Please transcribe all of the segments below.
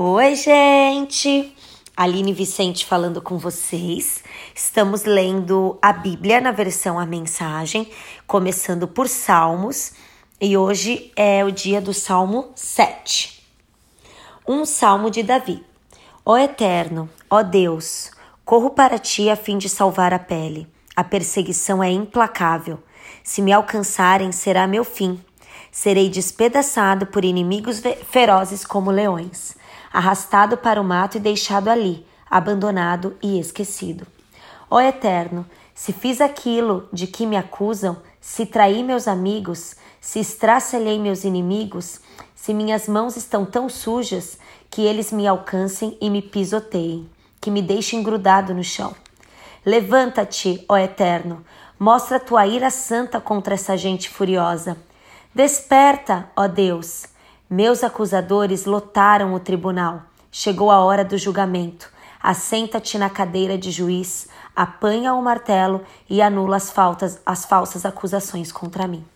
Oi, gente! Aline Vicente falando com vocês. Estamos lendo a Bíblia na versão A Mensagem, começando por Salmos, e hoje é o dia do Salmo 7. Um salmo de Davi. Ó Eterno, ó Deus, corro para ti a fim de salvar a pele. A perseguição é implacável. Se me alcançarem, será meu fim. Serei despedaçado por inimigos ferozes como leões arrastado para o mato e deixado ali, abandonado e esquecido. Ó Eterno, se fiz aquilo de que me acusam, se traí meus amigos, se estracelhei meus inimigos, se minhas mãos estão tão sujas que eles me alcancem e me pisoteiem, que me deixem grudado no chão. Levanta-te, ó Eterno, mostra tua ira santa contra essa gente furiosa. Desperta, ó Deus, meus acusadores lotaram o tribunal. Chegou a hora do julgamento. Assenta-te na cadeira de juiz, apanha o martelo e anula as, faltas, as falsas acusações contra mim.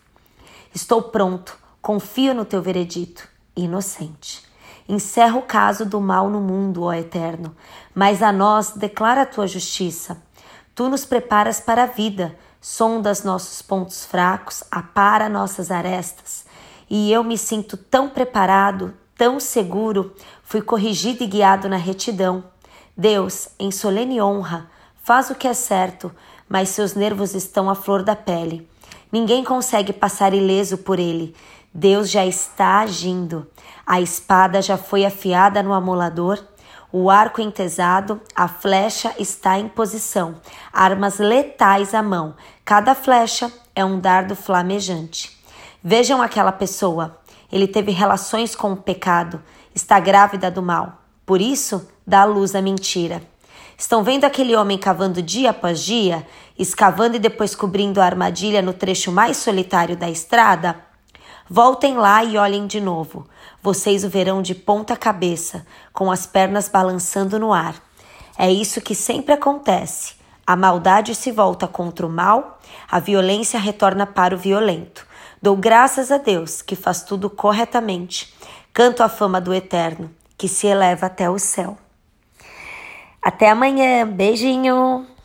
Estou pronto, confio no teu veredito, inocente. Encerra o caso do mal no mundo, ó Eterno, mas a nós declara a tua justiça. Tu nos preparas para a vida, sondas nossos pontos fracos, apara nossas arestas e eu me sinto tão preparado, tão seguro, fui corrigido e guiado na retidão. Deus, em solene honra, faz o que é certo, mas seus nervos estão à flor da pele. Ninguém consegue passar ileso por ele. Deus já está agindo. A espada já foi afiada no amolador, o arco entesado, a flecha está em posição, armas letais à mão. Cada flecha é um dardo flamejante. Vejam aquela pessoa. Ele teve relações com o pecado, está grávida do mal. Por isso, dá à luz a mentira. Estão vendo aquele homem cavando dia após dia, escavando e depois cobrindo a armadilha no trecho mais solitário da estrada? Voltem lá e olhem de novo. Vocês o verão de ponta cabeça, com as pernas balançando no ar. É isso que sempre acontece. A maldade se volta contra o mal, a violência retorna para o violento. Dou graças a Deus que faz tudo corretamente. Canto a fama do Eterno, que se eleva até o céu. Até amanhã. Beijinho!